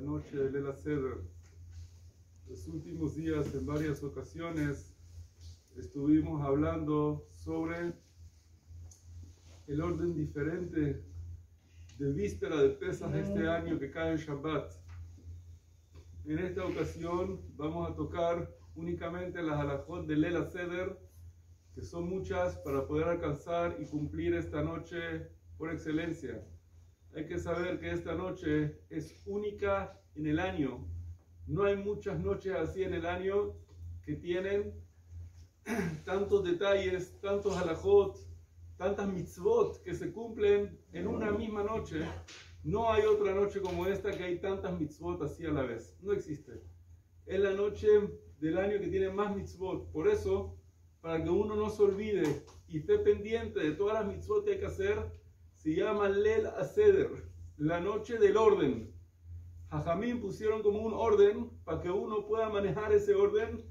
la noche de Lela Seder. Los últimos días, en varias ocasiones, estuvimos hablando sobre el orden diferente de víspera de Pesach este año que cae en Shabbat. En esta ocasión vamos a tocar únicamente las halajot de Lela Seder, que son muchas para poder alcanzar y cumplir esta noche por excelencia. Hay que saber que esta noche es única en el año. No hay muchas noches así en el año que tienen tantos detalles, tantos halajot, tantas mitzvot que se cumplen en una misma noche. No hay otra noche como esta que hay tantas mitzvot así a la vez. No existe. Es la noche del año que tiene más mitzvot. Por eso, para que uno no se olvide y esté pendiente de todas las mitzvot que hay que hacer, se llama Lel Aseder, la noche del orden. Jajamín pusieron como un orden para que uno pueda manejar ese orden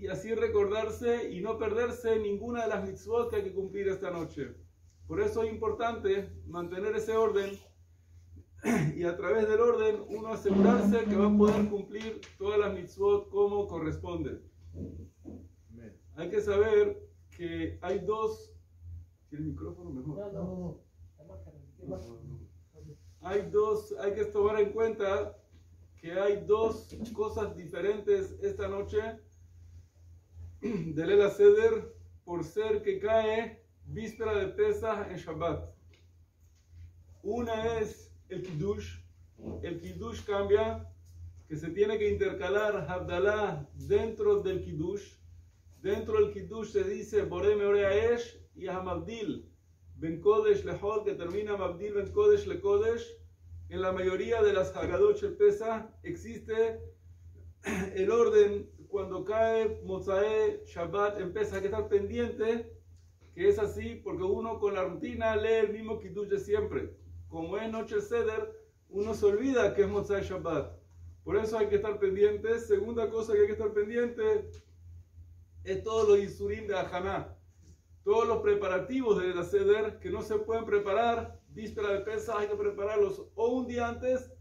y así recordarse y no perderse ninguna de las mitzvot que hay que cumplir esta noche. Por eso es importante mantener ese orden y a través del orden uno asegurarse que va a poder cumplir todas las mitzvot como corresponde. Hay que saber que hay dos ¿Tiene micrófono mejor? No, no, Hay dos, hay que tomar en cuenta que hay dos cosas diferentes esta noche de Lela Seder por ser que cae víspera de Pesach en Shabbat. Una es el Kiddush. El Kiddush cambia, que se tiene que intercalar Abdallah dentro del Kiddush. Dentro del Kiddush se dice Boreme Oreaesh y a Mabdil Ben Kodesh Lehol, que termina Mabdil Ben Kodesh Le Kodesh. En la mayoría de las Hagadot Pesa existe el orden cuando cae Mozae Shabbat empieza a estar pendiente, que es así porque uno con la rutina lee el mismo Kiddush siempre. Como es Noche Seder, uno se olvida que es Mozae Shabbat. Por eso hay que estar pendiente. Segunda cosa que hay que estar pendiente es todo lo Isurim de Ajaná todos los preparativos de la ceder que no se pueden preparar, víspera de pesa, hay que prepararlos o un día antes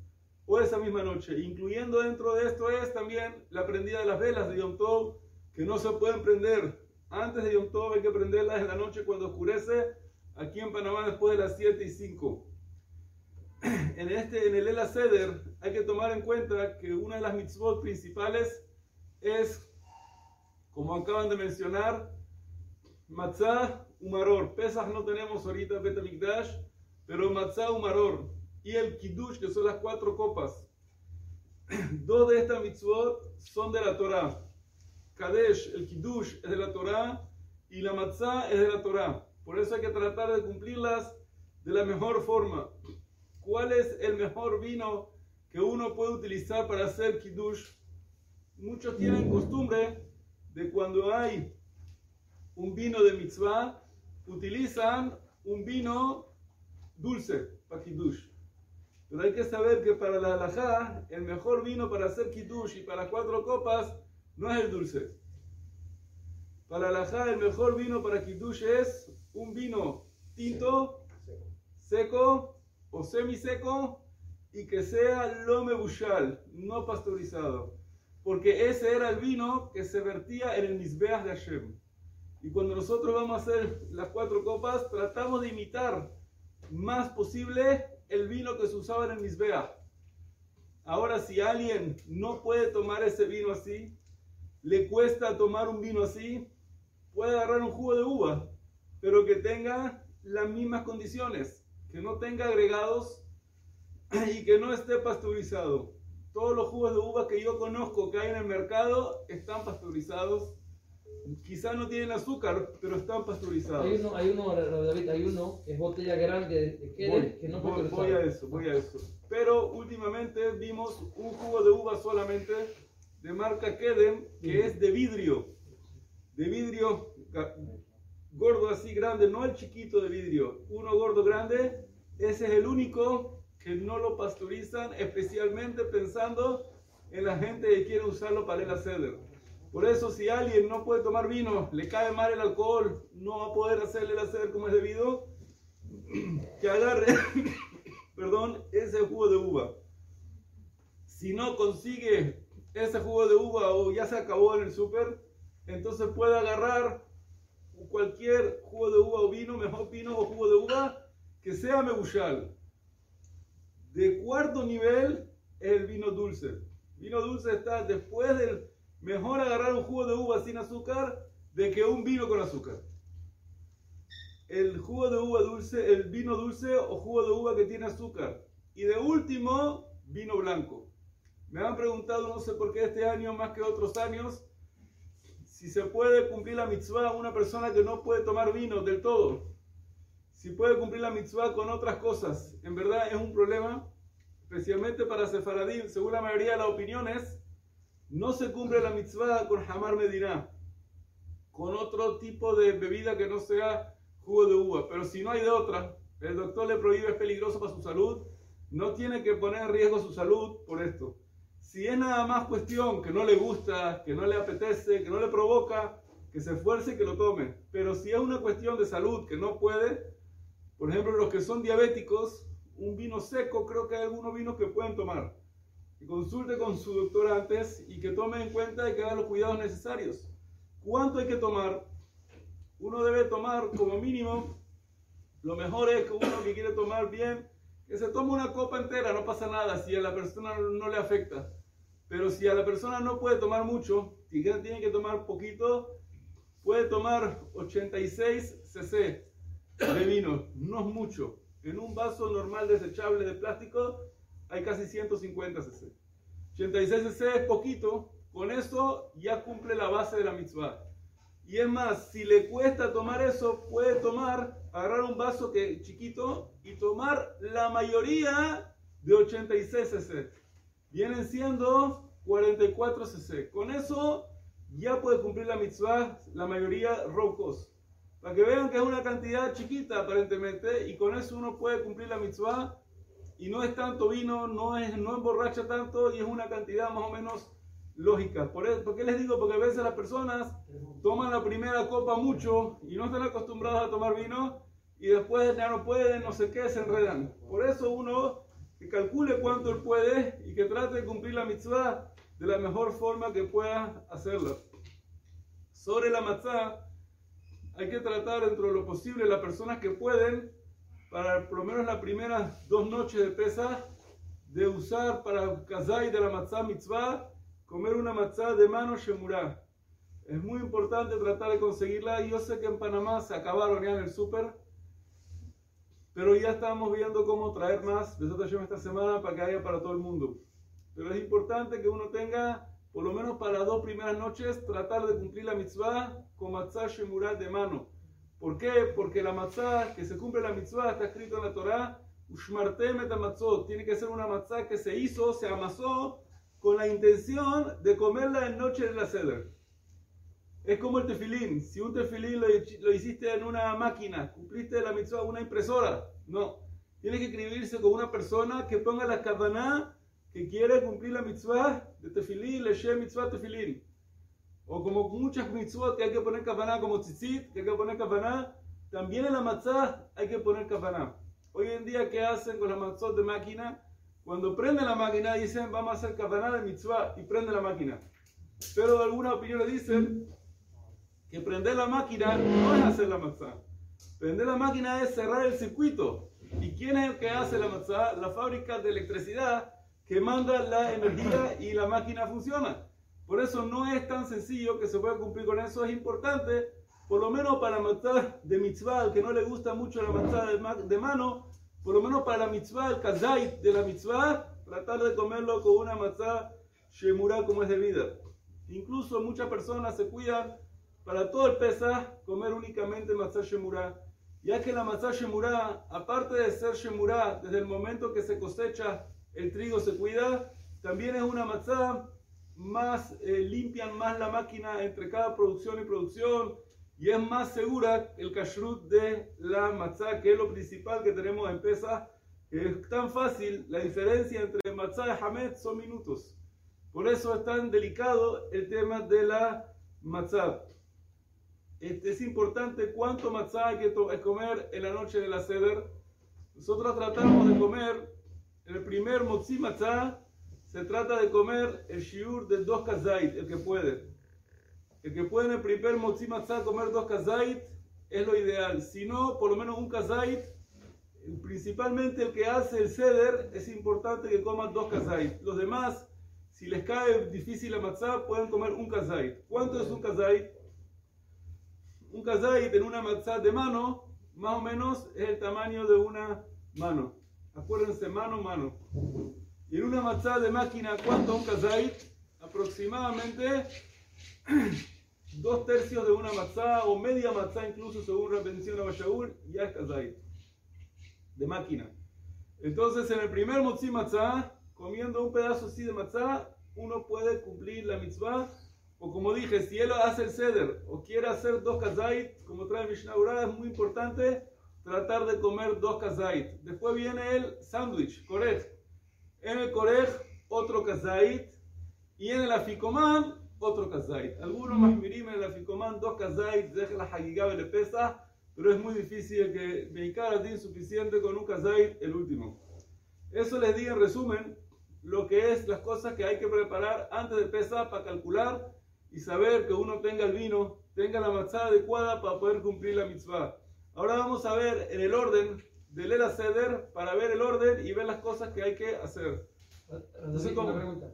o esa misma noche. Incluyendo dentro de esto es también la prendida de las velas de Yom Tov, que no se pueden prender. Antes de Yom Tov hay que prenderlas en la noche cuando oscurece, aquí en Panamá después de las 7 y 5. En, este, en el Ela Seder hay que tomar en cuenta que una de las mitzvot principales es, como acaban de mencionar, matzah umaror. Pesach no tenemos ahorita Betamikdash, pero matzah umaror. Y el kiddush, que son las cuatro copas. Dos de estas mitzvot son de la Torah. Kadesh, el kiddush, es de la Torah y la matzah es de la Torah. Por eso hay que tratar de cumplirlas de la mejor forma. ¿Cuál es el mejor vino que uno puede utilizar para hacer kiddush? Muchos tienen costumbre de cuando hay un vino de mitzvah, utilizan un vino dulce para kiddush. Pero hay que saber que para la halajá, el mejor vino para hacer kiddush y para cuatro copas no es el dulce. Para la halajá, el mejor vino para kiddush es un vino tinto, seco o semiseco y que sea lome bushal, no pasteurizado. Porque ese era el vino que se vertía en el misbeach de Hashem. Y cuando nosotros vamos a hacer las cuatro copas, tratamos de imitar más posible el vino que se usaba en el Misbea. Ahora, si alguien no puede tomar ese vino así, le cuesta tomar un vino así, puede agarrar un jugo de uva, pero que tenga las mismas condiciones, que no tenga agregados y que no esté pasteurizado. Todos los jugos de uva que yo conozco que hay en el mercado están pasteurizados quizás no tienen azúcar, pero están pasteurizados. Hay uno, hay uno, David, hay uno que es botella grande de que no voy, voy a eso, voy a eso. Pero últimamente vimos un jugo de uva solamente de marca Kedem, que es de vidrio. De vidrio gordo así grande, no el chiquito de vidrio, uno gordo grande. Ese es el único que no lo pasteurizan, especialmente pensando en la gente que quiere usarlo para el ceder. Por eso si alguien no puede tomar vino, le cae mal el alcohol, no va a poder hacerle el hacer como es debido, que agarre, perdón, ese jugo de uva. Si no consigue ese jugo de uva o ya se acabó en el súper, entonces puede agarrar cualquier jugo de uva o vino, mejor vino o jugo de uva, que sea mebushal. De cuarto nivel es el vino dulce. Vino dulce está después del mejor agarrar un jugo de uva sin azúcar de que un vino con azúcar. El jugo de uva dulce, el vino dulce o jugo de uva que tiene azúcar. Y de último, vino blanco. Me han preguntado, no sé por qué este año más que otros años, si se puede cumplir la mitzvah una persona que no puede tomar vino del todo. Si puede cumplir la mitzvah con otras cosas. En verdad es un problema, especialmente para Sefaradim. Según la mayoría de las opiniones, no se cumple la mitzvah con Hamar Medina, con otro tipo de bebida que no sea jugo de uva. Pero si no hay de otra, el doctor le prohíbe, es peligroso para su salud, no tiene que poner en riesgo su salud por esto. Si es nada más cuestión que no le gusta, que no le apetece, que no le provoca, que se esfuerce y que lo tome. Pero si es una cuestión de salud que no puede, por ejemplo, los que son diabéticos, un vino seco, creo que hay algunos vinos que pueden tomar. Consulte con su doctor antes y que tome en cuenta y que haga los cuidados necesarios. ¿Cuánto hay que tomar? Uno debe tomar como mínimo, lo mejor es que uno que quiere tomar bien, que se tome una copa entera, no pasa nada si a la persona no le afecta. Pero si a la persona no puede tomar mucho y tiene que tomar poquito, puede tomar 86 cc de vino, no es mucho. En un vaso normal desechable de plástico hay casi 150 cc. 86 cc es poquito, con eso ya cumple la base de la mitzvah. Y es más, si le cuesta tomar eso, puede tomar, agarrar un vaso que chiquito y tomar la mayoría de 86 cc vienen siendo 44 cc. Con eso ya puede cumplir la mitzvah, la mayoría rocos. Para que vean que es una cantidad chiquita aparentemente y con eso uno puede cumplir la mitzvah y no es tanto vino, no, es, no emborracha tanto y es una cantidad más o menos lógica. ¿Por, eso, ¿Por qué les digo? Porque a veces las personas toman la primera copa mucho y no están acostumbrados a tomar vino y después ya no pueden, no sé qué, se enredan. Por eso uno que calcule cuánto él puede y que trate de cumplir la mitzvah de la mejor forma que pueda hacerlo. Sobre la matzah, hay que tratar dentro de lo posible las personas que pueden, para por lo menos las primeras dos noches de pesa, de usar para kazai de la matzah mitzvah, comer una matzah de mano shemurah. Es muy importante tratar de conseguirla. Yo sé que en Panamá se acabaron ya en el súper pero ya estamos viendo cómo traer más de esta semana para que haya para todo el mundo. Pero es importante que uno tenga, por lo menos para las dos primeras noches, tratar de cumplir la mitzvah con matzah shemurat de mano. ¿Por qué? Porque la matzah, que se cumple la mitzvah, está escrito en la Torah, ushmartem et tiene que ser una matzah que se hizo, se amasó, con la intención de comerla en noche de la ceder. Es como el tefilín. Si un tefilín lo, hiciste en una máquina, cumpliste la mitzvah, una impresora. No. Tiene que escribirse con una persona que ponga la kavaná que quiere cumplir la mitzvah de tefilín, le mitzvah tefilín. O como muchas mitzvot que hay que poner kavaná, como tzitzit, que hay que poner kavaná, también en la matzah hay que poner kavaná. Hoy en día, ¿qué hacen con la matzot de máquina? Cuando prenden la máquina dicen, vamos a hacer kavaná de mitzvah y prende la máquina. Pero algunas opiniones dicen que prender la máquina no es hacer la matzah. Prender la máquina es cerrar el circuito. ¿Y quién es el que hace la matzah? La fábrica de electricidad que manda la energía y la máquina funciona. Por eso no es tan sencillo que se pueda cumplir con eso. Es importante, por lo menos para la matzah de mitzvah, que no le gusta mucho la matzah de mano, por lo menos para la mitzvah, el kazait de la mitzvah, tratar de comerlo con una matzah shemura como es debida. Incluso muchas personas se cuidan para todo el Pesach comer únicamente matzah shemurah, ya que la matzah shemurah, aparte de ser shemurah, desde el momento que se cosecha el trigo se cuida, también es una matzah más eh, limpian más la máquina entre cada producción y producción y es más segura el kashrut de la matzah, que es lo principal que tenemos en Pesach. Es tan fácil, la diferencia entre matzah y hamet son minutos. Por eso es tan delicado el tema de la matzah es importante cuánto matzah hay que comer en la noche de la ceder. Nosotros tratamos de comer el primer motzi matzah se trata de comer el shiur de dos kazait, el que puede. El que puede en el primer motzi matzah comer dos kazait es lo ideal. Si no, por lo menos un kazait. Principalmente el que hace el ceder, es importante que coman dos kazait. Los demás, si les cae difícil la matzah, pueden comer un kazait. ¿Cuánto es un kazait? Un kazait en una matzah de mano, más o menos es el tamaño de una mano. Acuérdense, mano, mano. Y en una matzah de máquina, ¿cuánto un kazait? Aproximadamente dos tercios de una matzá o media matzá incluso según de Bashaul, ya es kazait. De máquina. Entonces en el primer motzi matzá, comiendo un pedazo así de matzá, uno puede cumplir la mitzvah. O como dije, si él hace el ceder o quiere hacer dos kazait, como trae Mishnah es muy importante tratar de comer dos kazait. Después viene el sándwich, corech. En el corech, otro kazait. Y en el aficomán, otro kazait. Algunos más mirim en el aficomán, dos kazait, deja la hagigá le pesa, pero es muy difícil que Meikara tiene suficiente con un kazait, el último. Eso les di en resumen lo que es las cosas que hay que preparar antes de pesar para calcular y saber que uno tenga el vino, tenga la matzá adecuada para poder cumplir la mitzvah. Ahora vamos a ver en el orden del Ela Seder para ver el orden y ver las cosas que hay que hacer. Entonces, una pregunta.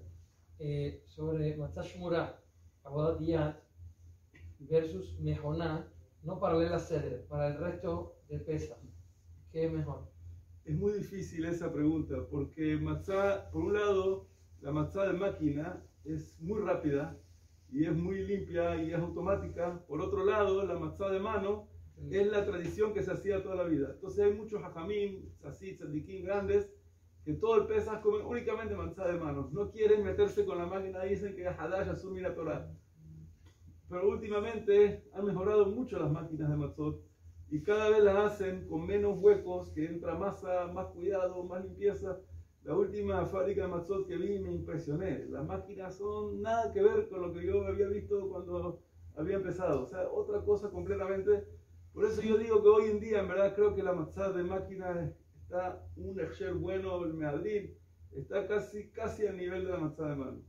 Eh, sobre Matzah Shmura, Abodat versus Mejoná, no para el Ela Seder, para el resto de pesa. ¿Qué es mejor? Es muy difícil esa pregunta porque matzá, por un lado, la matzá de máquina es muy rápida y es muy limpia y es automática. Por otro lado, la matzá de mano es la tradición que se hacía toda la vida. Entonces hay muchos hajamim, así, tzadikim grandes, que todo el pesas comen únicamente matzá de mano. No quieren meterse con la máquina, dicen que Hadash asumir la Torah. Pero últimamente han mejorado mucho las máquinas de matzot y cada vez las hacen con menos huecos, que entra masa, más cuidado, más limpieza. La última fábrica de matzot que vi me impresioné. Las máquinas son nada que ver con lo que yo había visto cuando había empezado. O sea, otra cosa completamente. Por eso yo digo que hoy en día, en verdad, creo que la matzah de máquina está un exer bueno, el meadlin, está casi, casi a nivel de la matzah de mano.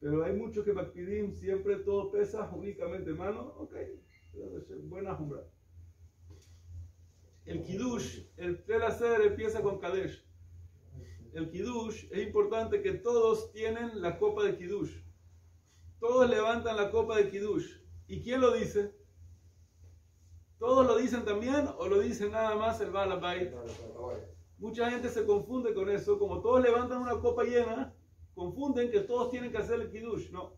Pero hay muchos que pidim siempre todo pesa, únicamente mano, ok, buena jumbra. El Kiddush, el Hacer empieza con Kadesh. El Kiddush es importante que todos tienen la copa de Kiddush. Todos levantan la copa de Kiddush. ¿Y quién lo dice? ¿Todos lo dicen también o lo dice nada más el Balabait? Mucha gente se confunde con eso. Como todos levantan una copa llena, confunden que todos tienen que hacer el Kiddush. No.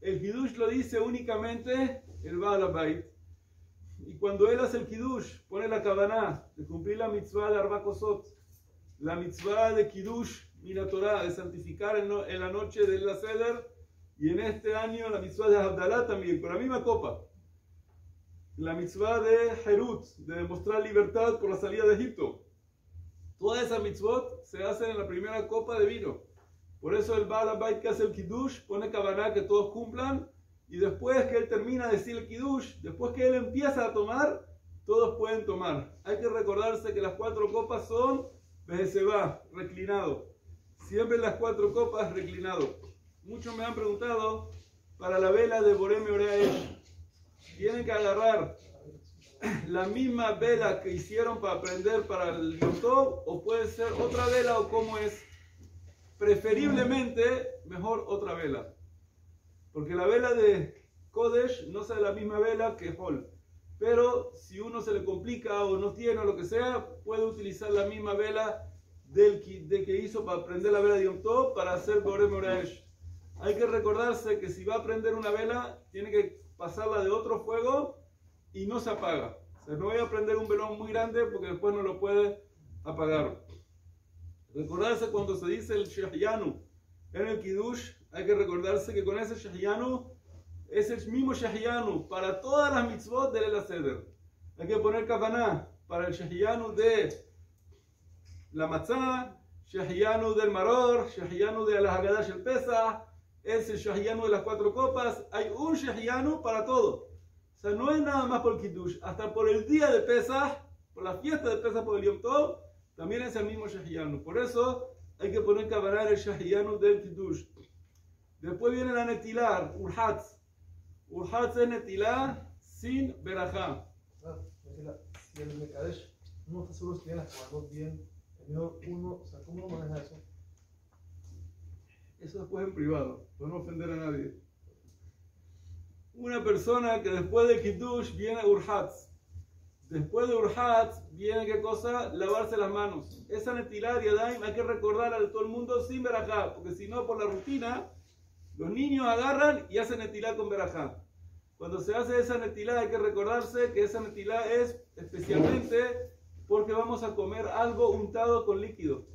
El Kiddush lo dice únicamente el Balabait. Y cuando él hace el Kiddush, pone la cabana de cumplir la mitzvah de Arba la mitzvah de Kiddush, mira Torah, de santificar en, la noche de la Seder, y en este año la mitzvah de Abdalá también, con la misma copa. La mitzvah de Herut, de demostrar libertad por la salida de Egipto. Todas esas mitzvot se hacen en la primera copa de vino. Por eso el Baal que hace el Kiddush pone cabana que todos cumplan y después que él termina de decir el Kiddush, después que él empieza a tomar, todos pueden tomar. Hay que recordarse que las cuatro copas son va reclinado. Siempre las cuatro copas reclinado. Muchos me han preguntado para la vela de Boreme Oreael. Tienen que agarrar la misma vela que hicieron para prender para el YouTube o puede ser otra vela o cómo es. Preferiblemente mejor otra vela. Porque la vela de Kodesh no es la misma vela que Hol. Pero si uno se le complica o no tiene o lo que sea, puede utilizar la misma vela del de que hizo para prender la vela de Yom Tov para hacer Borem. Hay que recordarse que si va a prender una vela, tiene que pasarla de otro fuego y no se apaga. O no voy a prender un velón muy grande porque después no lo puede apagar. Recordarse cuando se dice el Shahyanu en el Kiddush, hay que recordarse que con ese Shahyanu es el mismo Shahyanu para todas las mitzvot del El Seder. Hay que poner Kavaná para el Shahyanu de la matzah, Shahyanu del Maror, Shahyanu de la Haggadah el Pesach, es el Shahyanu de las cuatro copas. Hay un Shahyanu para todo. O sea, no es nada más por el Kiddush, hasta por el día de Pesach, por la fiesta de Pesach, por el Yom Tov, también es el mismo Shahyanu. Por eso hay que poner cabanar el shahiyanu del kiddush. Después viene la netilar, urhatz. Urhatz es netilar sin verajá. Ah, si el Mekadesh no está seguro si tiene las bien, el mejor uno, o sea, ¿cómo maneja eso? Eso después en privado, para no ofender a nadie. Una persona que después de Kiddush viene Urhatz. Después de Urhatz viene qué cosa? Lavarse las manos. Esa netilá de Adaim hay que recordar a todo el mundo sin verajá, porque si no, por la rutina, los niños agarran y hacen netilá con verajá. Cuando se hace esa netilá hay que recordarse que esa netilá es especialmente porque vamos a comer algo untado con líquido.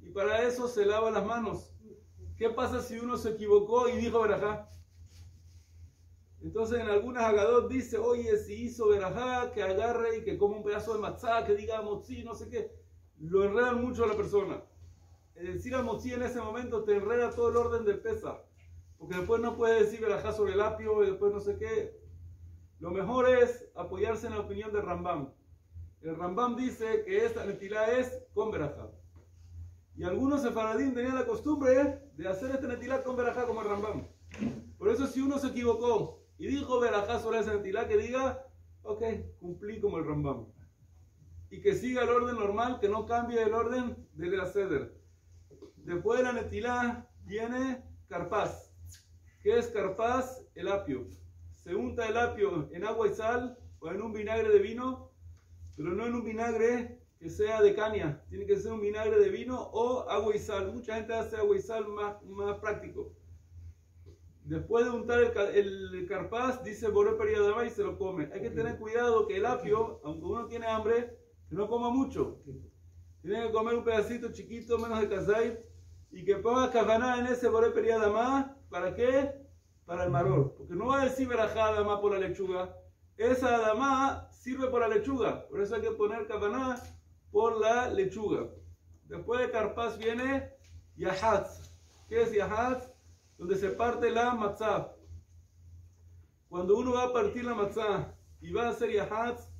Y para eso se lava las manos. ¿Qué pasa si uno se equivocó y dijo verajá? Entonces en algunas agadot dice, oye, si hizo verajá, que agarre y que coma un pedazo de matzá, que diga motzi, no sé qué. Lo enredan mucho a la persona. Decir a motzi en ese momento te enreda todo el orden del pesa. Porque después no puedes decir verajá sobre el apio y después no sé qué. Lo mejor es apoyarse en la opinión de Rambam. El Rambam dice que esta netilá es con verajá. Y algunos sefaradín tenían la costumbre de hacer este netilá con verajá como el Rambam. Por eso si uno se equivocó y dijo verajá sobre ese netilá, que diga, ok, cumplí como el Rambam. Y que siga el orden normal, que no cambie el orden del Ceder. Después de la netilá viene carpaz. ¿Qué es carpaz? El apio. Se unta el apio en agua y sal o en un vinagre de vino, pero no en un vinagre que sea de caña. Tiene que ser un vinagre de vino o agua y sal. Mucha gente hace agua y sal más, más práctico. Después de untar el, el carpaz, dice Boré Periadama y se lo come. Hay que tener cuidado que el apio, aunque uno tiene hambre, que no coma mucho. Tiene que comer un pedacito chiquito, menos de kazay, y que ponga kavaná en ese Boré Periadama. ¿Para qué? Para el maror. Porque no va a decir verajá más por la lechuga. Esa adamá sirve por la lechuga. Por eso hay que poner kavaná por la lechuga. Después de carpaz viene yahatz. ¿Qué es yahatz? Donde se parte la matzah. Cuando uno va a partir la matzah y va a hacer yahatz,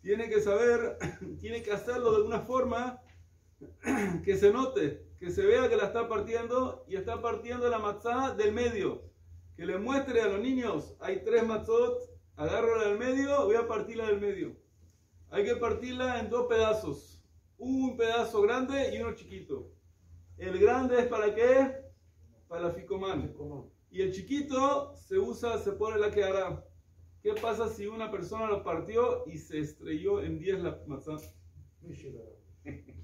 tiene que saber, tiene que hacerlo de alguna forma que se note, que se vea que la está partiendo y está partiendo la matzah del medio. Que le muestre a los niños, hay tres matzot, agarro la del medio, voy a partirla del medio. Hay que partirla en dos pedazos. Un pedazo grande y uno chiquito. El grande es para qué? Para la ficomán. Y el chiquito se usa, se pone la que hará. ¿Qué pasa si una persona lo partió y se estrelló en 10 la matzah?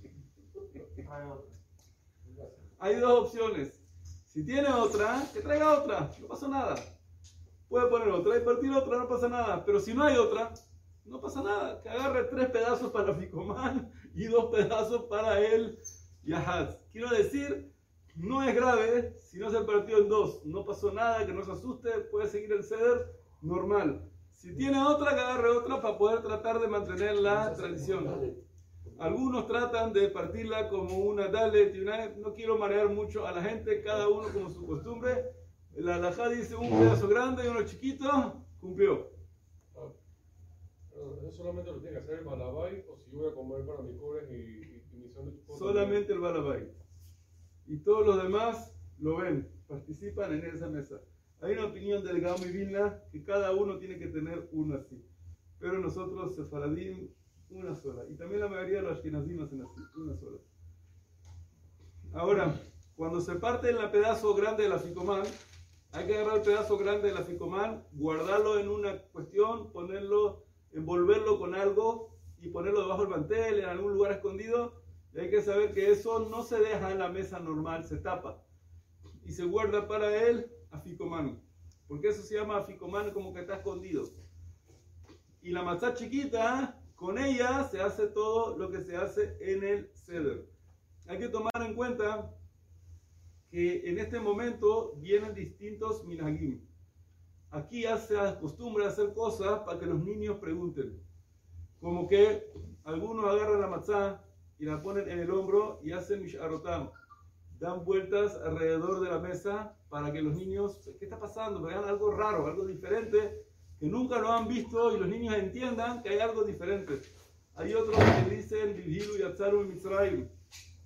Hay dos opciones. Si tiene otra, que traiga otra, no pasa nada. Puede poner otra y partir otra, no pasa nada. Pero si no hay otra, no pasa nada. Que agarre tres pedazos para Ficomán y dos pedazos para el Yahaz. Quiero decir, no es grave si no se partió en dos. No pasó nada, que no se asuste, puede seguir el ceder normal. Si tiene otra, que agarre otra para poder tratar de mantener la tradición. Algunos tratan de partirla como una dalet y una... No quiero marear mucho a la gente, cada uno como su costumbre. La alajá dice un pedazo grande y uno chiquito, cumplió. Solamente lo tiene que hacer el balabay o si voy a comer para mi cobre y, y, mi son de Solamente el balabay. Y todos los demás lo ven, participan en esa mesa. Hay una opinión del Gamo y Vilna que cada uno tiene que tener uno así. Pero nosotros, Sefaradim, una sola. Y también la mayoría de los Ashkenazim hacen así, una sola. Ahora, cuando se parte en la pedazo grande de la ficomán, hay que agarrar el pedazo grande de la ficomán, guardarlo en una cuestión, ponerlo, envolverlo con algo y ponerlo debajo del mantel, en algún lugar escondido. Hay que saber que eso no se deja en la mesa normal, se tapa. Y se guarda para él aficomán. Porque eso se llama aficomán como que está escondido. Y la matzá chiquita, con ella se hace todo lo que se hace en el ceder. Hay que tomar en cuenta que en este momento vienen distintos minagim. Aquí ya se acostumbra hacer cosas para que los niños pregunten. Como que algunos agarran la matzá y la ponen en el hombro y hacen misharotam. Dan vueltas alrededor de la mesa para que los niños, ¿qué está pasando? Vean algo raro, algo diferente, que nunca lo han visto y los niños entiendan que hay algo diferente. Hay otros que dicen, Vigilu y Atzaru Mitzrayim.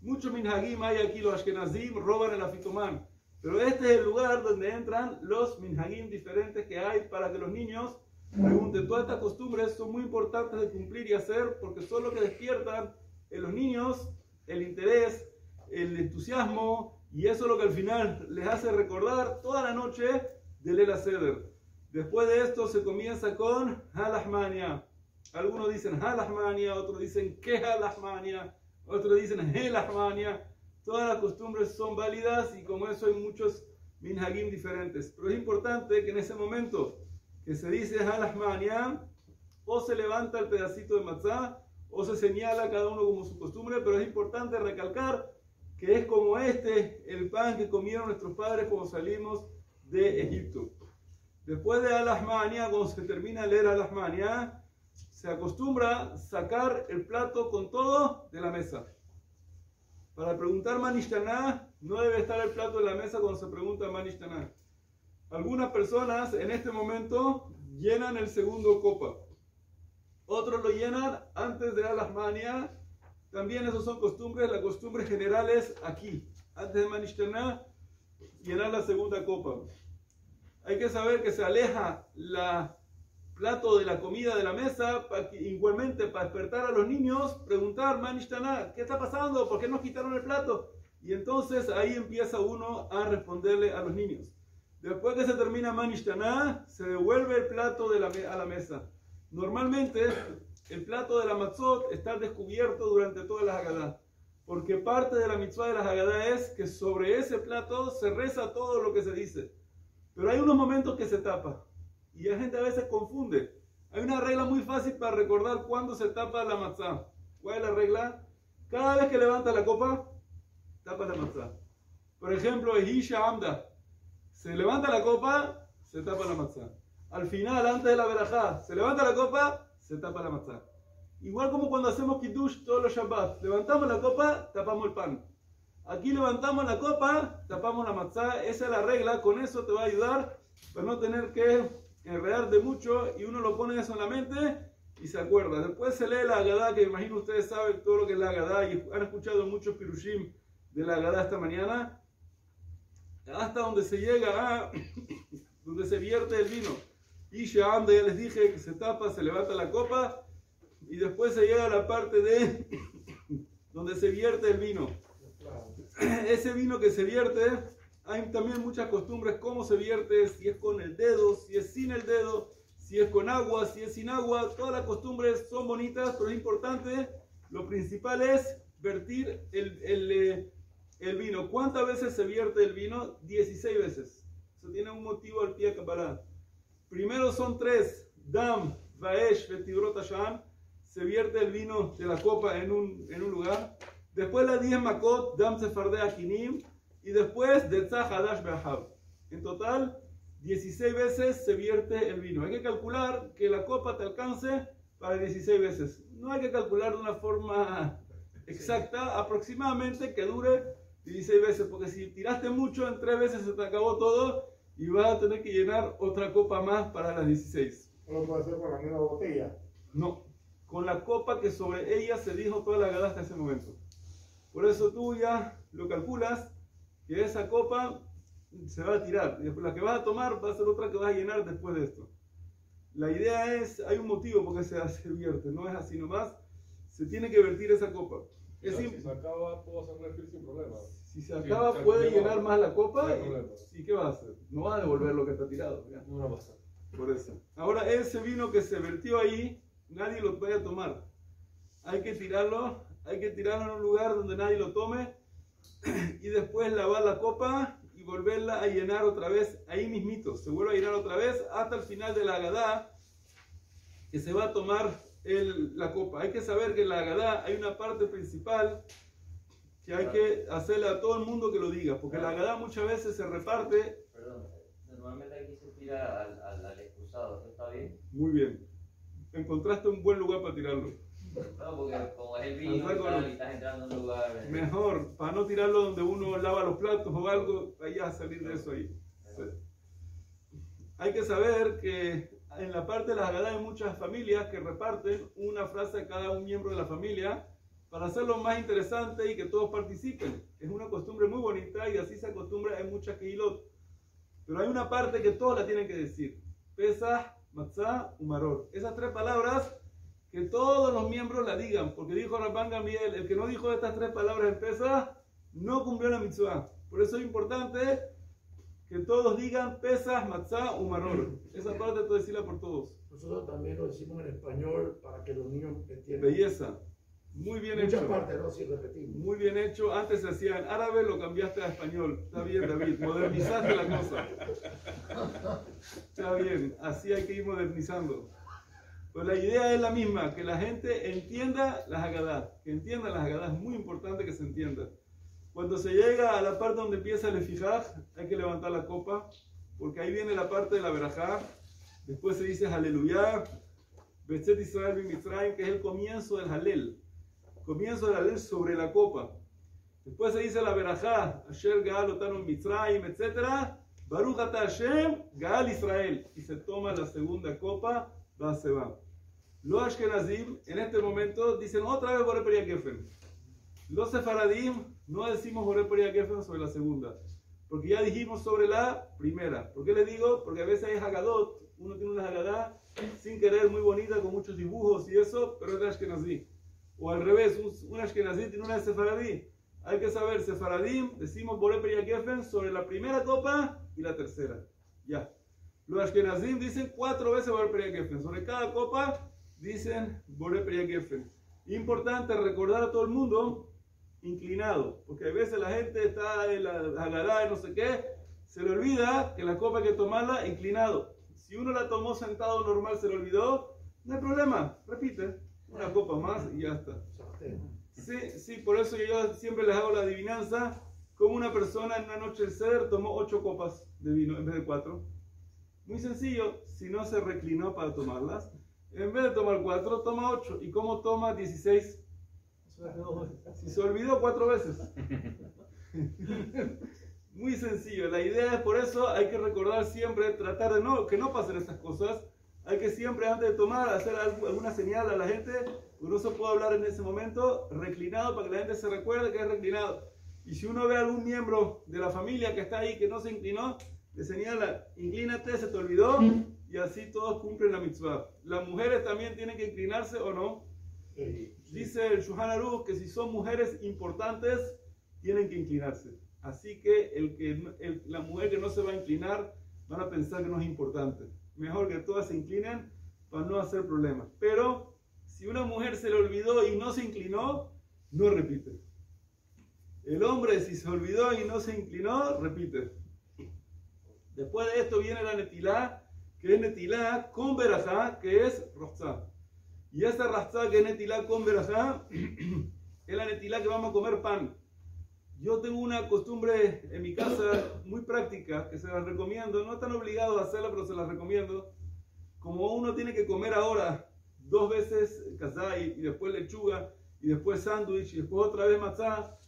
Muchos minhagim hay aquí, los ashkenazim roban el afitomán. Pero este es el lugar donde entran los minhagim diferentes que hay para que los niños pregunten. Todas estas costumbres son muy importantes de cumplir y hacer porque son lo que despiertan en los niños el interés, el entusiasmo y eso es lo que al final les hace recordar toda la noche del Lela Seder. Después de esto se comienza con Halahmania. Algunos dicen Halahmania, otros dicen que Halahmania, otros dicen Helahmania. Todas las costumbres son válidas y como eso hay muchos minhagim diferentes. Pero es importante que en ese momento que se dice Halahmania, o se levanta el pedacito de matzah, o se señala cada uno como su costumbre, pero es importante recalcar que es como este el pan que comieron nuestros padres cuando salimos de Egipto. Después de Alasmania, cuando se termina de leer Alasmania, se acostumbra sacar el plato con todo de la mesa. Para preguntar Manishtaná, no debe estar el plato en la mesa cuando se pregunta Manishtaná. Algunas personas en este momento llenan el segundo copa. Otros lo llenan antes de Alasmania. También esos son costumbres. La costumbre general es aquí. Antes de Manishtaná, llenar la segunda copa. Hay que saber que se aleja la plato de la comida de la mesa, para igualmente para despertar a los niños, preguntar, Manishtaná, ¿qué está pasando? ¿Por qué nos quitaron el plato? Y entonces ahí empieza uno a responderle a los niños. Después que se termina Manishtaná, se devuelve el plato de la, a la mesa. Normalmente el plato de la matzot está descubierto durante toda la Haggadah. Porque parte de la mitzvah de la Haggadah es que sobre ese plato se reza todo lo que se dice. Pero hay unos momentos que se tapa. Y la gente a veces confunde. Hay una regla muy fácil para recordar cuándo se tapa la matzah. ¿Cuál es la regla? Cada vez que levanta la copa, tapa la matzah. Por ejemplo, Ehisha Amda. Se levanta la copa, se tapa la matzah. Al final, antes de la verajá, se levanta la copa, se tapa la matzah. Igual como cuando hacemos kiddush todos los Shabbat. Levantamos la copa, tapamos el pan. Aquí levantamos la copa, tapamos la matzá. Esa es la regla. Con eso te va a ayudar para no tener que enredarte mucho. Y uno lo pone eso en la mente y se acuerda. Después se lee la Agadá, que imagino ustedes saben todo lo que es la Agadá y han escuchado muchos pirushim de la Agadá esta mañana. Hasta donde se llega a donde se vierte el vino. Y ya anda, ya les dije que se tapa, se levanta la copa y después se llega a la parte de donde se vierte el vino. Ese vino que se vierte, hay también muchas costumbres cómo se vierte, si es con el dedo, si es sin el dedo, si es con agua, si es sin agua. Todas las costumbres son bonitas, pero es importante. Lo principal es vertir el, el, eh, el vino. ¿Cuántas veces se vierte el vino? 16 veces. Eso tiene un motivo al pie Kabbalah. Primero son tres. Dam, Vaesh, Vetibrot Hashan. Se vierte el vino de la copa en un, en un lugar. Después la 10 Makot, Dam Sefardeh Akinim. Y después de Tzah Hadash Be'ahab. En total, 16 veces se vierte el vino. Hay que calcular que la copa te alcance para 16 veces. No hay que calcular de una forma exacta, aproximadamente que dure 16 veces, porque si tiraste mucho, en 3 veces se te acabó todo y vas a tener que llenar otra copa más para las 16. ¿No lo puede hacer con la misma botella? No, con la copa que sobre ella se dijo toda la gada hasta ese momento. Por eso tú ya lo calculas que esa copa se va a tirar. Y después la que vas a tomar va a ser otra que vas a llenar después de esto. La idea es, hay un motivo por qué se, se vierte, no es así nomás. Se tiene que vertir esa copa. Es si se acaba, puedo hacer refil sin problema. si se Sí, acaba, claro, puede llenar más la copa. y, ¿Y qué va a hacer? No va a devolver lo que está tirado. ya. No va a pasar. Por eso. Ahora, ese vino que se vertió ahí, nadie lo puede tomar. Hay que tirarlo, hay que tirarlo en un lugar donde nadie lo tome y después lavar la copa y volverla a llenar otra vez ahí mismito. Se vuelve a llenar otra vez hasta el final de la agadá que se va a tomar el- la copa. Hay que saber que en la agadá hay una parte principal que hay que hacerle a todo el mundo que lo diga, porque la agadá muchas veces se reparte Perdón, normalmente aquí se tira al, al, al excusado, ¿eso está bien? muy bien. Encontraste un buen lugar para tirarlo. No, porque como es el vino y Algo tal, no. y estás entrando en un lugar... Mejor, para no tirarlo donde uno lava los platos o algo, vaya a salir de eso ahí. Hay que saber que en la parte de las Haggadah hay muchas familias que reparten una frase a cada un miembro de la familia para hacerlo más interesante y que todos participen. Es una costumbre muy bonita y así se acostumbra en muchas Kehilot. Pero hay una parte que todos la tienen que decir. Pesach, Matzah, Umaror. Esas tres palabras que todos los miembros la digan, porque dijo Rabban Gamliel, el que no dijo estas tres palabras en Pesach, no cumplió la mitzvah. Por eso es importante que todos digan Pesach, Matzah, Umaror. Esa parte tú decirla por todos. Nosotros también lo decimos en español para que los niños entiendan. Belleza. Muy bien Muchas hecho. partes, ¿no? Repetimos. Muy bien hecho. Antes se hacía en árabe, lo cambiaste a español. Está bien, David. Modernizaste la cosa. Está bien. Así hay que ir modernizando. Pues la idea es la misma, que la gente entienda las Haggadah. Que entienda las Haggadah. Es muy importante que se entienda. Cuando se llega a la parte donde empieza el efijaj, hay que levantar la copa, porque ahí viene la parte de la verajá. Después se dice Aleluya, Betzet Israel Bimitzrayim, que es el comienzo del Halel. Comienzo del Halel sobre la copa. Después se dice la verajá, Asher Gaal Otanu Mitzrayim, etc. Baruch Hashem, Gaal Israel. Y se toma la segunda copa, va se va. Los Ashkenazim, en este momento, dicen otra vez Boré Peria Gefen. Los Sefaradim no decimos Boré Peria Gefen sobre la segunda. Porque ya dijimos sobre la primera. ¿Por qué le digo? Porque a veces hay Hagadot. Uno tiene una Hagadá sin querer muy bonita, con muchos dibujos y eso, pero es de. O al revés, un, un tiene una de Sefaradí. Hay que saber, Sefaradim, decimos Boré Peria Gefen sobre la primera copa y la tercera. Ya. Los Ashkenazim dicen cuatro veces Boré Peria Gefen. Sobre cada copa dicen Boré Peria Gefen. Importante recordar a todo el mundo inclinado, porque a veces la gente está en la agarrada y no sé qué, se le olvida que la copa hay que tomarla inclinado. Si uno la tomó sentado normal, se le olvidó, no hay problema, repite, una copa más y ya está. Sí, sí, por eso yo siempre les hago la adivinanza, como una persona en una noche del ceder tomó ocho copas de vino en vez de cuatro. Muy sencillo, si no se reclinó para tomarlas, en vez de tomar cuatro, toma ocho. ¿Y cómo toma 16? Si se olvidó cuatro veces. Muy sencillo. La idea es por eso hay que recordar siempre, tratar de no, que no pasen estas cosas. Hay que siempre antes de tomar hacer algu- alguna señal a la gente, porque no se puede hablar en ese momento, reclinado para que la gente se recuerde que es reclinado. Y si uno ve a algún miembro de la familia que está ahí que no se inclinó, le señala, inclínate, se te olvidó, y así todos cumplen la mitzvah. Las mujeres también tienen que inclinarse o no. Sí. Dice el Shuhan Aruch que si son mujeres importantes, tienen que inclinarse. Así que, el que el- la mujer que no se va a inclinar, van a pensar que no es importante. Mejor que todas se inclinen para no hacer problemas. Pero, si una mujer se le olvidó y no se inclinó, no repite. El hombre, si se olvidó y no se inclinó, repite. Después de esto viene la netilá, que es netilá con verajá, que es rozá. Y esa raza que es netilá con verajá es la netilá que vamos a comer pan. Yo tengo una costumbre en mi casa muy práctica que se las recomiendo. No están obligados a hacerla, pero se las recomiendo. Como uno tiene que comer ahora dos veces kazay y después lechuga y después sándwich y después otra vez matzá,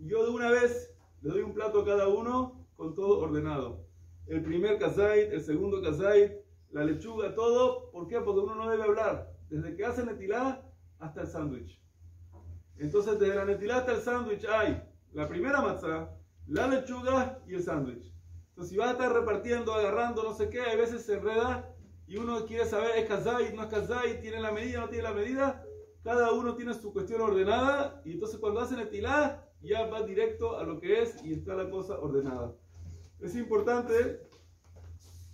yo de una vez le doy un plato a cada uno con todo ordenado. El primer kazay, el segundo kazay, la lechuga, todo. ¿Por qué? Porque uno no debe hablar. Desde que hace netilá hasta el sándwich. Entonces, desde la netilá hasta el sándwich hay la primera matzá, la lechuga y el sándwich. Entonces, si vas a estar repartiendo, agarrando, no sé qué, a veces se enreda y uno quiere saber, es kazay, no es kazay, tiene la medida, no tiene la medida. Cada uno tiene su cuestión ordenada y entonces cuando hace netilá, ya va directo a lo que es y está la cosa ordenada. Es importante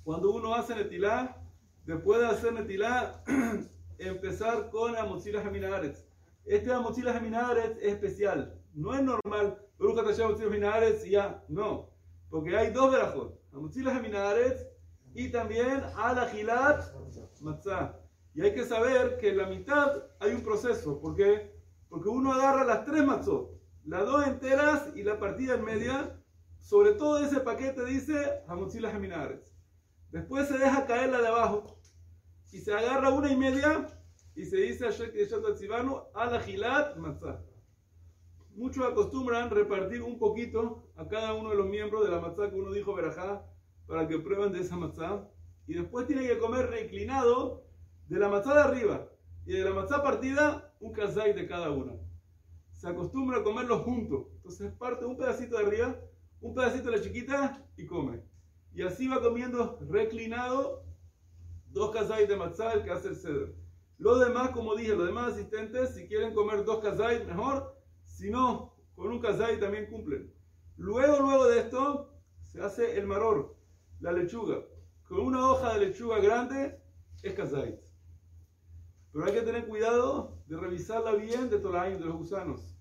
cuando uno hace netilá, después de hacer netilá, empezar con Amotzila Jaminares. Este Amotzila Jaminares es especial, no es normal. Baruch Hashem Amotzila Jaminares y ya, no. Porque hay dos verajot, Amotzila Jaminares y también Alajilat Matzah. Y hay que saber que en la mitad hay un proceso. ¿Por qué? Porque uno agarra las tres matzot, las dos enteras y la partida en media. Sobre todo ese paquete dice Hamotzila Jaminares. Después se deja caer la de abajo y se agarra una y media y se dice a la gilat matzah. Muchos acostumbran repartir un poquito a cada uno de los miembros de la matzah que uno dijo verajá para que prueben de esa matzah. Y después tiene que comer reclinado de la matzah de arriba y de la matzah partida un kazay de cada uno. se acostumbra a comerlo junto. Entonces parte un pedacito de arriba, un pedacito de la chiquita y come. Y así va comiendo reclinado dos kazait de matzah, que hace el ceder. Los demás, como dije, los demás asistentes, si quieren comer dos kazait, mejor. Si no, con un kazait también cumplen. Luego, luego de esto, se hace el maror, la lechuga. Con una hoja de lechuga grande es kazait. Pero hay que tener cuidado de revisarla bien de años de los gusanos.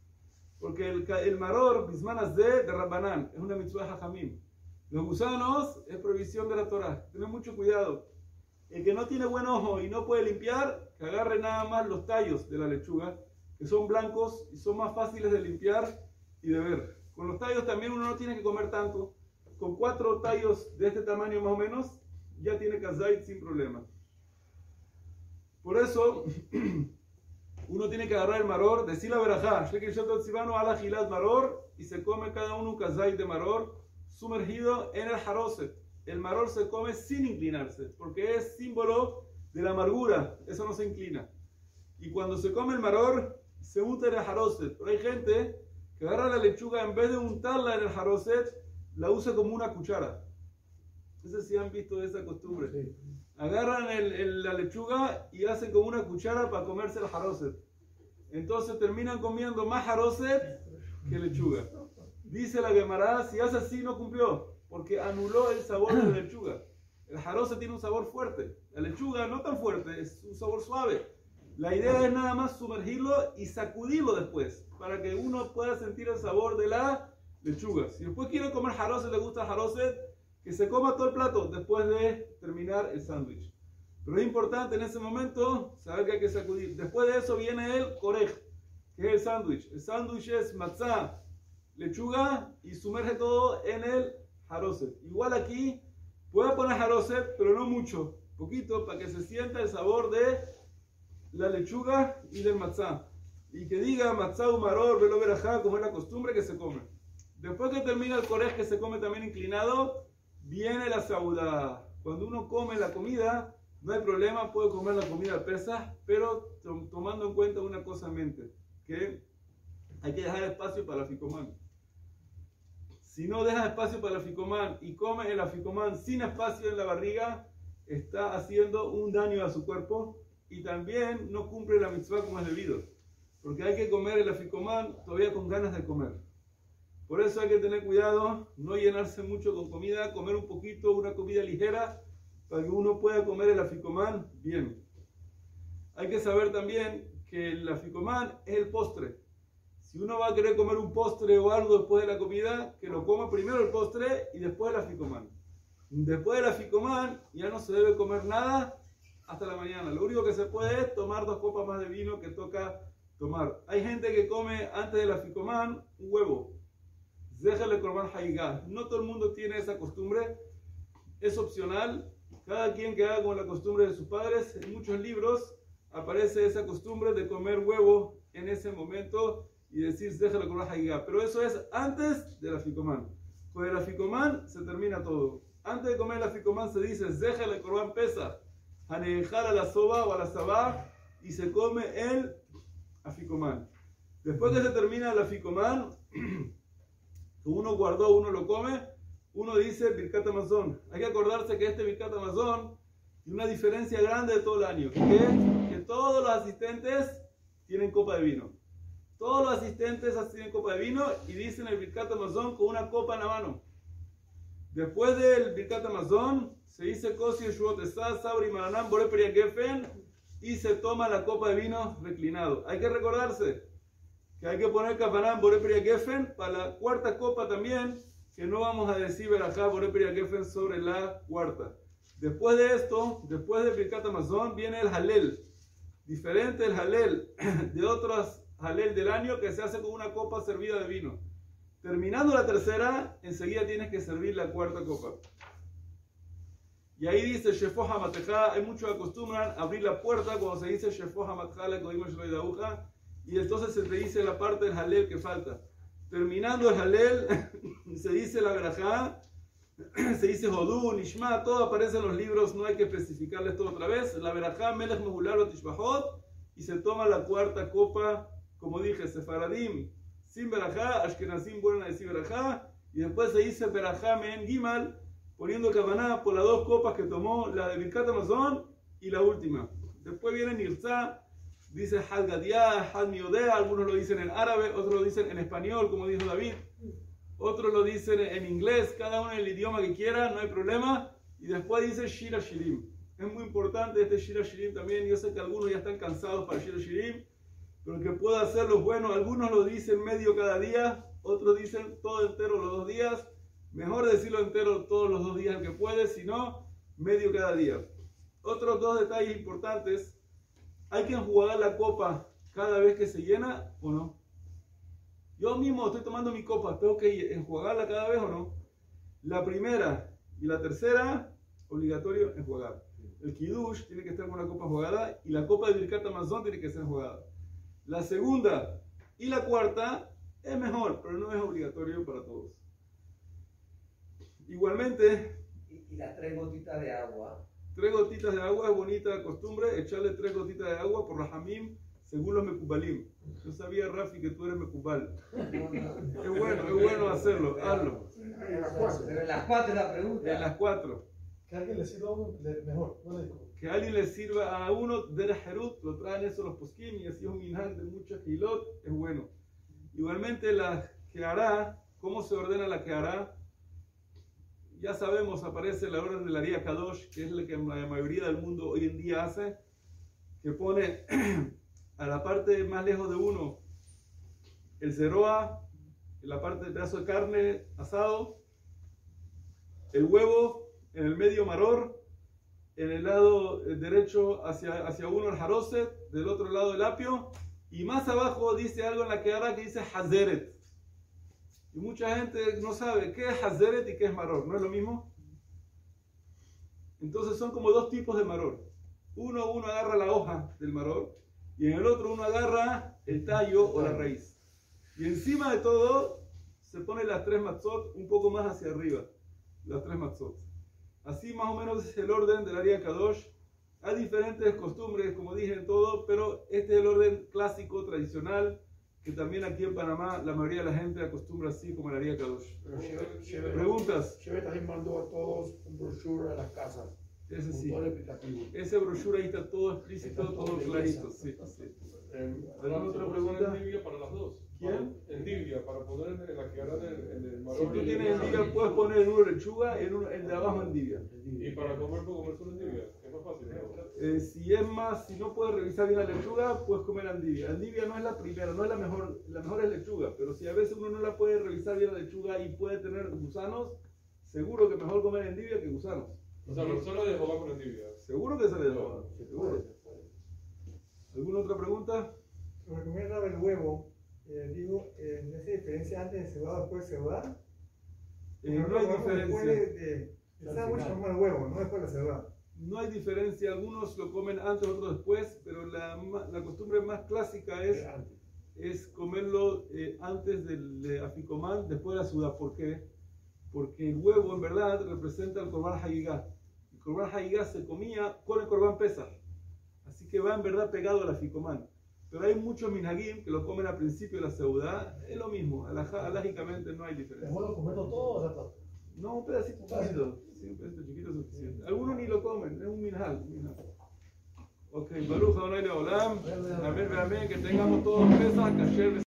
Porque el, el maror, bismanas de, de Rabbanán, es una mitzvah hajamim. Los gusanos es prohibición de la Torah. Tener mucho cuidado. El que no tiene buen ojo y no puede limpiar, que agarre nada más los tallos de la lechuga, que son blancos y son más fáciles de limpiar y de ver. Con los tallos también uno no tiene que comer tanto. Con cuatro tallos de este tamaño más o menos, ya tiene kazait sin problema. Por eso, uno tiene que agarrar el maror, decir la verajá, a maror, y se come cada uno un kazait de maror sumergido en el haroset. El maror se come sin inclinarse, porque es símbolo de la amargura, eso no se inclina. Y cuando se come el maror, se unta en el haroset. Pero hay gente que agarra la lechuga, en vez de untarla en el haroset, la usa como una cuchara. No sé si han visto esa costumbre. Agarran la lechuga y hacen como una cuchara para comerse el haroset. Entonces terminan comiendo más haroset que lechuga. Dice la Gemara, si hace así no cumplió, porque anuló el sabor de la lechuga. El jaroce tiene un sabor fuerte, la lechuga no tan fuerte, es un sabor suave. La idea es nada más sumergirlo y sacudirlo después, para que uno pueda sentir el sabor de la lechuga. Si después quiere comer jaroce, le gusta jaroce, que se coma todo el plato después de terminar el sándwich. Pero es importante en ese momento saber que hay que sacudir. Después de eso viene el corej, que es el sándwich. El sándwich es matzah, lechuga y sumerge todo en el jaroset. Igual aquí puede poner jaroset, pero no mucho, poquito, para que se sienta el sabor de la lechuga y del matzá. Y que diga matzá umaror, velo verajá, como es la costumbre que se come. Después que termina el corej que se come también inclinado, viene la saudá. Cuando uno come la comida, no hay problema, puede comer la comida pesa, pero tomando en cuenta una cosa en mente, que hay que dejar espacio para la ficomán. Si no deja espacio para el aficomán y come el aficomán sin espacio en la barriga, está haciendo un daño a su cuerpo y también no cumple la mitzvah como es debido. Porque hay que comer el aficomán todavía con ganas de comer. Por eso hay que tener cuidado, no llenarse mucho con comida, comer un poquito, una comida ligera, para que uno pueda comer el aficomán bien. Hay que saber también que el aficomán es el postre. Si uno va a querer comer un postre o algo después de la comida, que lo coma primero el postre y después el aficomán. Después del aficomán ya no se debe comer nada hasta la mañana. Lo único que se puede es tomar dos copas más de vino que toca tomar. Hay gente que come antes del aficomán un huevo. Déjale comer haigá. No todo el mundo tiene esa costumbre. Es opcional. Cada quien que haga con la costumbre de sus padres, en muchos libros aparece esa costumbre de comer huevo en ese momento y decir déjalo con la Pero eso es antes del aficomán. Con el aficomán se termina todo. Antes de comer el aficomán se dice déjale corban pesa, dejar a la soba o a la sabá y se come el aficomán. Después que se termina el aficomán, uno guardó, uno lo come, uno dice Birkat Amazon. Hay que acordarse que este Birkat Amazon tiene una diferencia grande de todo el año, que que todos los asistentes tienen copa de vino. Todos los asistentes hacen copa de vino y dicen el Birkat Amazon con una copa en la mano. Después del Birkat Amazon, se dice Kosi Yeshuot Sabri Maranam Gefen y se toma la copa de vino reclinado. Hay que recordarse que hay que poner Kafanam Boreperia Gefen para la cuarta copa también, que no vamos a decir Berajá Boreperia Gefen sobre la cuarta. Después de esto, después del Birkat Amazon, viene el Halel. Diferente el Halel de otras Halel del año que se hace con una copa servida de vino. Terminando la tercera, enseguida tienes que servir la cuarta copa. Y ahí dice Shefo Hamateja, hay muchos que acostumbran abrir la puerta cuando se dice Shefo Hamateja, le codimos de aguja, y entonces se te dice la parte del Halel que falta. Terminando el Halel, se dice la Grajá, se dice Hodú, Nishma, todo aparece en los libros, no hay que especificarles todo otra vez. La Verajá, Melech Mehular, Tishbahot, y se toma la cuarta copa como dije, Sefaradim sin verajá, Ashkenazim vuelven a decir verajá, y después se dice verajá men gimal, poniendo kavaná por las dos copas que tomó, la de Birkat Amazon y la última. Después viene Nirza, dice Had Gadiah, Had Miodea, algunos lo dicen en árabe, otros lo dicen en español, como dijo David, otros lo dicen en inglés, cada uno en el idioma que quiera, no hay problema. Y después dice Shira Shirim. Es muy importante este Shira Shirim también. Yo sé que algunos ya están cansados para Shira Shirim, pero que pueda hacerlo bueno. Algunos lo dicen medio cada día, otros dicen todo entero los dos días. Mejor decirlo entero todos los dos días que puede, si no, medio cada día. Otros dos detalles importantes. ¿Hay que enjuagar la copa cada vez que se llena o no? Yo mismo estoy tomando mi copa, ¿tengo que enjuagarla cada vez o no? La primera y la tercera, obligatorio enjuagar. El kiddush tiene que estar con la copa enjuagada y la copa de Birkat Amazon tiene que ser enjuagada. La segunda y la cuarta es mejor, pero no es obligatorio para todos. Igualmente, Y, y las tres gotitas de agua. Tres gotitas de agua es bonita costumbre, echarle tres gotitas de agua por Rahamim según los Mekubalim. Yo sabía, Rafi, que tú eres Mekubal. Es bueno, es bueno hacerlo, hazlo. En las cuatro. Pero en las cuatro la pregunta. En las cuatro. Que alguien le sirva a uno le- mejor, no le digo. Que alguien le sirva a uno de Herut, lo traen eso los poskim y así es un minhag de muchos hilot, es bueno. Igualmente la que hará, ¿cómo se ordena la que hará? Ya sabemos, aparece la orden de la Ría Kadosh, que es la que la mayoría del mundo hoy en día hace, que pone a la parte más lejos de uno el ceroa, la parte del pedazo de carne asado, el huevo, en el medio maror, en el lado derecho hacia, hacia uno el jaroset, del otro lado el apio, y más abajo dice algo en la que hará que dice hazeret. Y mucha gente no sabe qué es hazeret y qué es maror, ¿no es lo mismo? Entonces son como dos tipos de maror. Uno, uno agarra la hoja del maror y en el otro uno agarra el tallo o la raíz. Y encima de todo se pone las tres matzot un poco más hacia arriba, las tres matzot. Así más o menos es el orden del área Kadosh. Hay diferentes costumbres, como dije en todo, pero este es el orden clásico, tradicional, que también aquí en Panamá la mayoría de la gente acostumbra así como el área Kadosh. Pero Preguntas. Sheve también mandó a todos un brochure a las casas. Ese sí. Ese brochure ahí está todo explícito, Está todo todo clarito. Sí, sí. Eh, ¿Alguna otra pregunta? Endivia para las dos. ¿Quién? Endivia, para poner en, en la que harán en, en el Si marrón. tú tienes el- endivia, puedes poner en uno lechuga y en uno, el de abajo endivia. Y para comer, puedo comer solo endivia. Es más fácil. ¿no? Eh, si es más, si no puedes revisar bien la lechuga, puedes comer andivia. Andivia no es la primera, no es la mejor, la mejor es lechuga, pero si a veces uno no la puede revisar bien la lechuga y puede tener gusanos, seguro que mejor comer endivia que gusanos. O sea, pero solo de con endivia. Seguro que sale de roba, seguro. ¿Alguna otra pregunta? Raba el huevo, eh, digo, eh, ¿no hace diferencia antes de cebada o después de cebada? Eh, no hay Después de, diferencia. de, el huevo, no después de la cebada. No hay diferencia, algunos lo comen antes, otros después, pero la, costumbre más clásica es es comerlo eh, antes del de aficomán, después de la sudá. ¿Por qué? Porque el huevo en verdad representa el korban hagigá. El hagigá se comía con el korban pesach. Así que va en verdad pegado al aficomán. Pero hay muchos minhagim que lo comen al principio de la seudá. Es lo mismo, alágicamente no hay Es diferencia. bueno comerlo todo o sea todo. No, un pedacito chiquito. Sí, pedacito chiquito es suficiente. Algunos ni lo comen, es un minhag. un minhag. Ok, Baruch Adonai Leolam. Amén, amén. Que tengamos todos pesas, kasher,